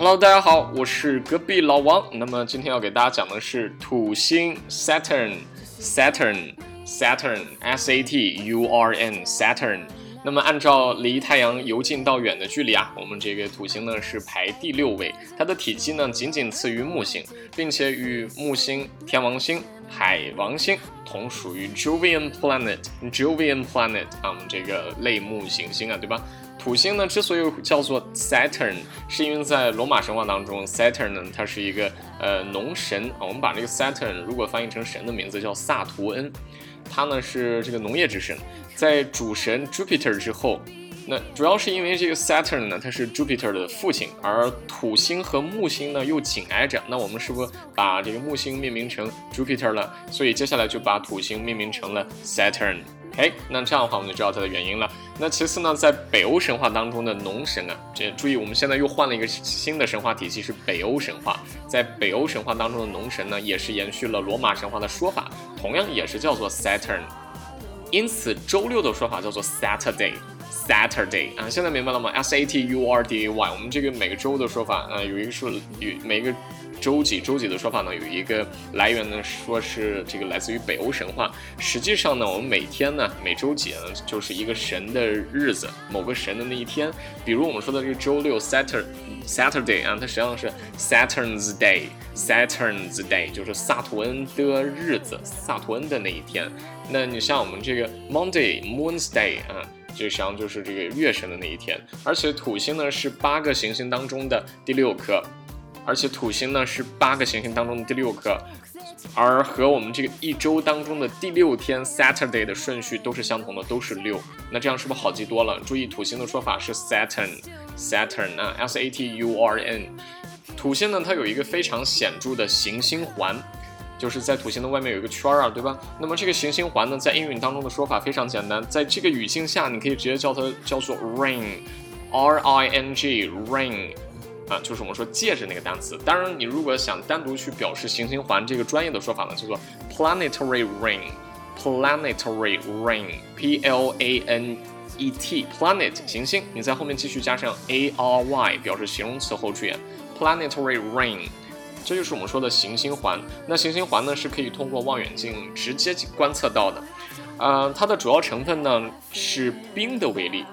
Hello，大家好，我是隔壁老王。那么今天要给大家讲的是土星 Saturn，Saturn，Saturn，S A T U R N，Saturn。那么按照离太阳由近到远的距离啊，我们这个土星呢是排第六位，它的体积呢仅仅次于木星，并且与木星、天王星、海王星同属于 Jovian Planet，Jovian Planet 啊，我们这个类木行星啊，对吧？土星呢，之所以叫做 Saturn，是因为在罗马神话当中，Saturn 呢，它是一个呃农神啊。我们把这个 Saturn 如果翻译成神的名字叫萨图恩，他呢是这个农业之神，在主神 Jupiter 之后。那主要是因为这个 Saturn 呢，它是 Jupiter 的父亲，而土星和木星呢又紧挨着。那我们是不是把这个木星命名成 Jupiter 了？所以接下来就把土星命名成了 Saturn。OK，那这样的话我们就知道它的原因了。那其次呢，在北欧神话当中的农神啊，这注意，我们现在又换了一个新的神话体系，是北欧神话。在北欧神话当中的农神呢，也是延续了罗马神话的说法，同样也是叫做 Saturn。因此，周六的说法叫做 Saturday。Saturday 啊，现在明白了吗？S A T U R D A Y，我们这个每个周的说法啊，有一个是有每个周几周几的说法呢，有一个来源呢，说是这个来自于北欧神话。实际上呢，我们每天呢，每周几呢，就是一个神的日子，某个神的那一天。比如我们说的这个周六 Saturday Saturday 啊，它实际上是 Saturn's Day，Saturn's Day 就是萨图恩的日子，萨图恩的那一天。那你像我们这个 Monday Moon's Day 啊。就实际上就是这个月神的那一天，而且土星呢是八个行星当中的第六颗，而且土星呢是八个行星当中的第六颗，而和我们这个一周当中的第六天 Saturday 的顺序都是相同的，都是六。那这样是不是好记多了？注意土星的说法是 Saturn，Saturn 啊，S A T U R N。土星呢，它有一个非常显著的行星环。就是在土星的外面有一个圈儿啊，对吧？那么这个行星环呢，在英语当中的说法非常简单，在这个语境下，你可以直接叫它叫做 ring，R I N G，ring，啊，就是我们说戒指那个单词。当然，你如果想单独去表示行星环这个专业的说法呢，叫做 planetary ring，planetary ring，P L A N E T，planet 行星，你在后面继续加上 A R Y 表示形容词后缀，planetary ring。这就是我们说的行星环。那行星环呢，是可以通过望远镜直接观测到的。呃，它的主要成分呢是冰的微粒，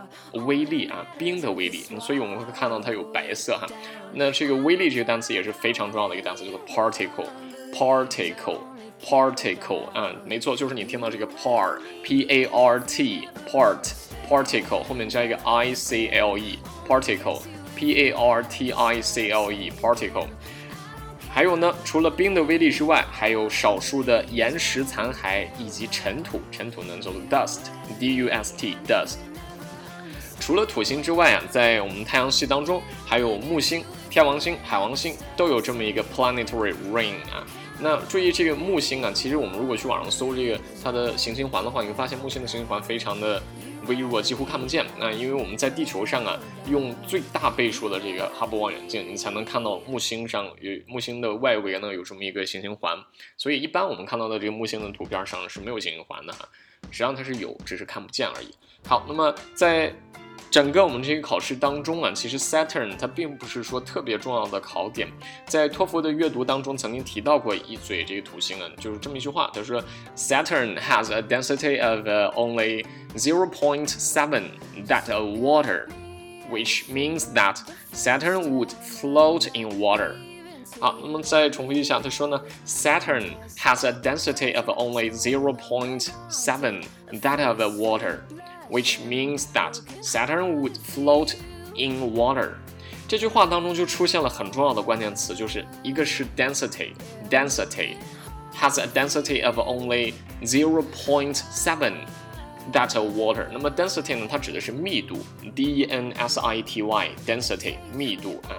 微粒啊，冰的微粒。所以我们会看到它有白色哈。那这个微粒这个单词也是非常重要的一个单词，叫做 particle，particle，particle 啊，没错，就是你听到这个 part，p a r t，part，particle 后面加一个 i c l e，particle，p a r t i c l e，particle。还有呢，除了冰的威力之外，还有少数的岩石残骸以及尘土。尘土呢叫做 dust，d u s t，dust。除了土星之外啊，在我们太阳系当中，还有木星、天王星、海王星都有这么一个 planetary ring 啊。那注意这个木星啊，其实我们如果去网上搜这个它的行星环的话，你会发现木星的行星环非常的。微弱，几乎看不见。那因为我们在地球上啊，用最大倍数的这个哈勃望远镜，你才能看到木星上有木星的外围呢有这么一个行星环。所以一般我们看到的这个木星的图片上是没有行星环的哈，实际上它是有，只是看不见而已。好，那么在。整个我们这个考试当中啊，其实 Saturn 它并不是说特别重要的考点。在托福的阅读当中曾经提到过一嘴这个土星啊，就是这么一句话，他说 Saturn has a density of only 0.7 that of water, which means that Saturn would float in water。好，那么再重复一下，他说呢，Saturn has a density of only 0.7 that of water。 which means that Saturn would float in water。这句话当中就出现了很重要的关键词，就是一个是 density，density has a density of only zero point seven that of water。那么 density 呢，它指的是密度，d e n s i t y，density 密度啊。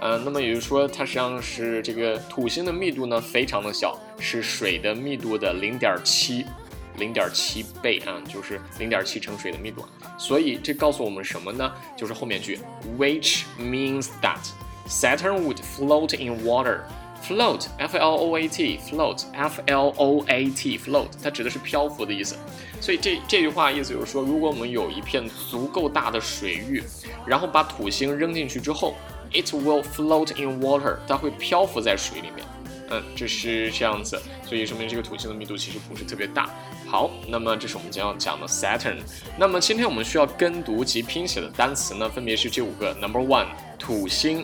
呃，那么也就是说，它实际上是这个土星的密度呢非常的小，是水的密度的零点七。 零点七倍啊，就是零点七乘水的密度，所以这告诉我们什么呢？就是后面句，which means that Saturn would float in water。float f l o a t float f l o a t float，它指的是漂浮的意思。所以这这句话意思就是说，如果我们有一片足够大的水域，然后把土星扔进去之后，It will float in water，它会漂浮在水里面。嗯，这是这样子，所以说明这个土星的密度其实不是特别大。好，那么这是我们将要讲的 Saturn。那么今天我们需要跟读及拼写的单词呢，分别是这五个。Number one，土星，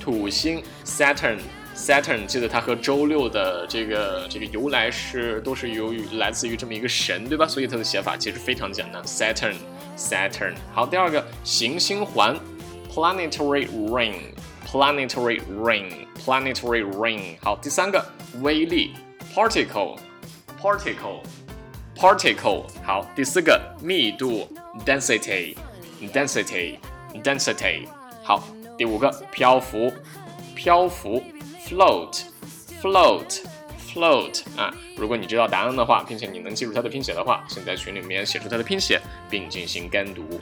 土星 Saturn，Saturn，记得它和周六的这个这个由来是都是由于来自于这么一个神，对吧？所以它的写法其实非常简单，Saturn，Saturn。好，第二个行星环，Planetary Ring，Planetary Ring，Planetary Ring。好，第三个微粒，Particle，Particle。particle Particle，好，第四个密度 density，density，density 好，第五个漂浮，漂浮 float，float，float 啊，如果你知道答案的话，并且你能记住它的拼写的话，请在群里面写出它的拼写，并进行跟读。